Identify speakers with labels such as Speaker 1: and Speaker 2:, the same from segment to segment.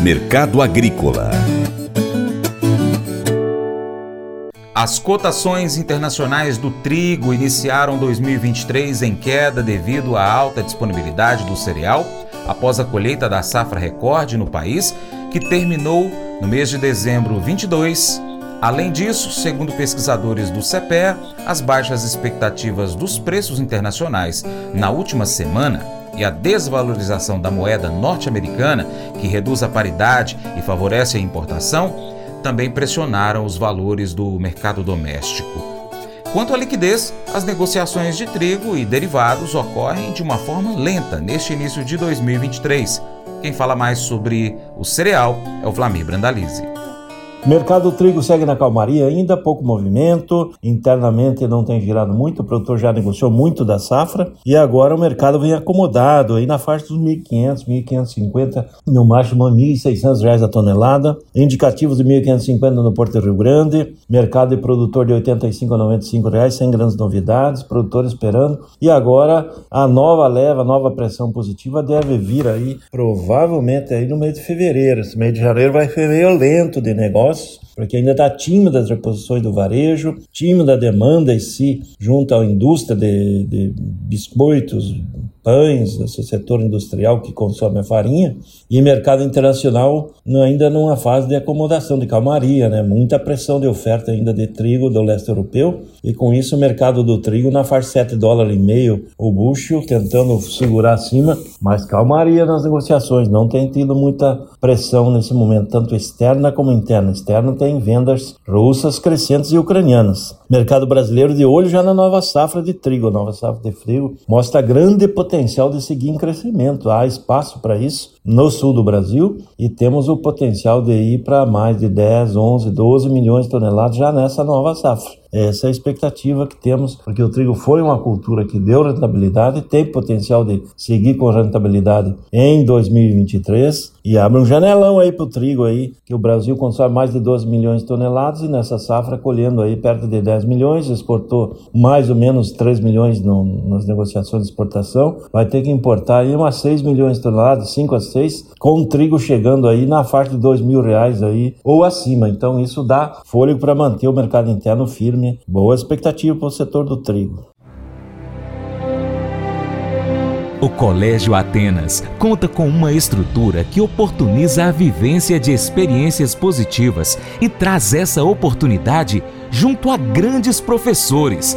Speaker 1: Mercado Agrícola
Speaker 2: As cotações internacionais do trigo iniciaram 2023 em queda devido à alta disponibilidade do cereal após a colheita da safra recorde no país, que terminou no mês de dezembro 22. Além disso, segundo pesquisadores do CEPE, as baixas expectativas dos preços internacionais na última semana e a desvalorização da moeda norte-americana, que reduz a paridade e favorece a importação, também pressionaram os valores do mercado doméstico. Quanto à liquidez, as negociações de trigo e derivados ocorrem de uma forma lenta neste início de 2023. Quem fala mais sobre o cereal é o Vlamir Brandalize.
Speaker 3: Mercado do trigo segue na calmaria, ainda pouco movimento, internamente não tem girado muito, o produtor já negociou muito da safra e agora o mercado vem acomodado aí na faixa dos 1.500, 1.550, no máximo 1.600 reais a tonelada, indicativos de 1.550 no Porto Rio Grande, mercado de produtor de 85 a 95 reais, sem grandes novidades, produtor esperando e agora a nova leva, a nova pressão positiva deve vir aí provavelmente aí no mês de fevereiro, esse mês de janeiro vai ser meio lento de negócio hours porque ainda está tímida as reposições do varejo, tímida a demanda em si, junto à indústria de, de biscoitos, pães, esse setor industrial que consome a farinha, e mercado internacional ainda numa fase de acomodação, de calmaria, né? muita pressão de oferta ainda de trigo do leste europeu, e com isso o mercado do trigo na faixa 7 dólares e meio o bucho, tentando segurar acima, mas calmaria nas negociações, não tem tido muita pressão nesse momento, tanto externa como interna. Externa tem vendas russas crescentes e ucranianas. Mercado brasileiro de olho já na nova safra de trigo, nova safra de trigo, mostra grande potencial de seguir em crescimento. Há espaço para isso no sul do Brasil e temos o potencial de ir para mais de 10, 11, 12 milhões de toneladas já nessa nova safra. Essa é a expectativa que temos, porque o trigo foi uma cultura que deu rentabilidade, tem potencial de seguir com rentabilidade em 2023 e abre um janelão aí para o trigo aí, que o Brasil consome mais de 12 milhões de toneladas e nessa safra colhendo aí perto de 10 milhões, exportou mais ou menos 3 milhões no, nas negociações de exportação, vai ter que importar aí umas 6 milhões de toneladas, 5 a 6, com o trigo chegando aí na faixa de 2 mil reais aí ou acima. Então isso dá fôlego para manter o mercado interno firme, boa expectativa para o setor do trigo.
Speaker 1: O Colégio Atenas conta com uma estrutura que oportuniza a vivência de experiências positivas e traz essa oportunidade junto a grandes professores,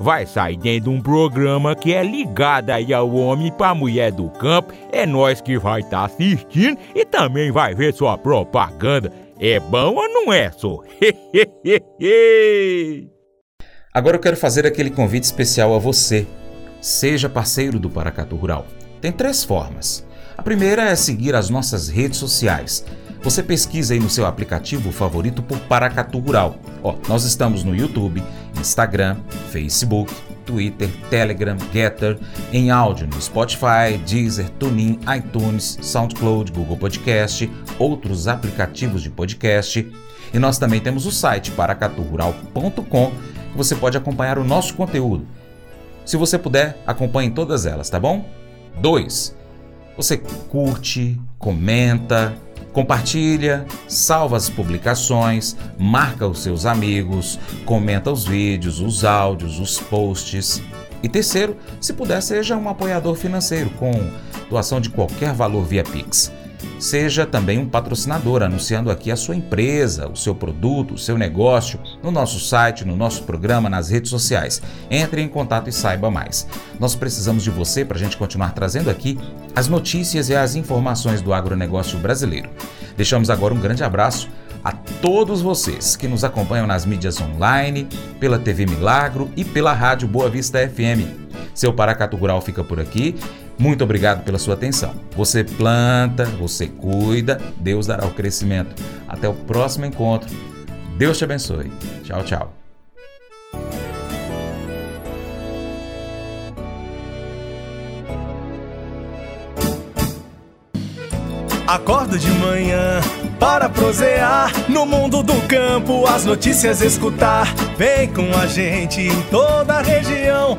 Speaker 4: vai sair dentro de um programa que é ligado aí ao homem para mulher do campo. É nós que vai estar tá assistindo e também vai ver sua propaganda. É bom ou não é, só?
Speaker 2: Agora eu quero fazer aquele convite especial a você. Seja parceiro do Paracatu Rural. Tem três formas. A primeira é seguir as nossas redes sociais. Você pesquisa aí no seu aplicativo favorito por Paracatu Rural. Ó, nós estamos no YouTube, Instagram, Facebook, Twitter, Telegram, Getter, em áudio no Spotify, Deezer, TuneIn, iTunes, SoundCloud, Google Podcast, outros aplicativos de podcast. E nós também temos o site paracaturural.com, que você pode acompanhar o nosso conteúdo. Se você puder, acompanhe todas elas, tá bom? 2. Você curte, comenta, Compartilha, salva as publicações, marca os seus amigos, comenta os vídeos, os áudios, os posts. E terceiro, se puder, seja um apoiador financeiro com doação de qualquer valor via Pix. Seja também um patrocinador, anunciando aqui a sua empresa, o seu produto, o seu negócio, no nosso site, no nosso programa, nas redes sociais. Entre em contato e saiba mais. Nós precisamos de você para a gente continuar trazendo aqui as notícias e as informações do agronegócio brasileiro. Deixamos agora um grande abraço a todos vocês que nos acompanham nas mídias online, pela TV Milagro e pela Rádio Boa Vista FM. Seu Paracatu Rural fica por aqui muito obrigado pela sua atenção. Você planta, você cuida, Deus dará o crescimento. Até o próximo encontro. Deus te abençoe. Tchau, tchau.
Speaker 5: Acordo de manhã para prosear no mundo do campo, as notícias escutar. Vem com a gente em toda a região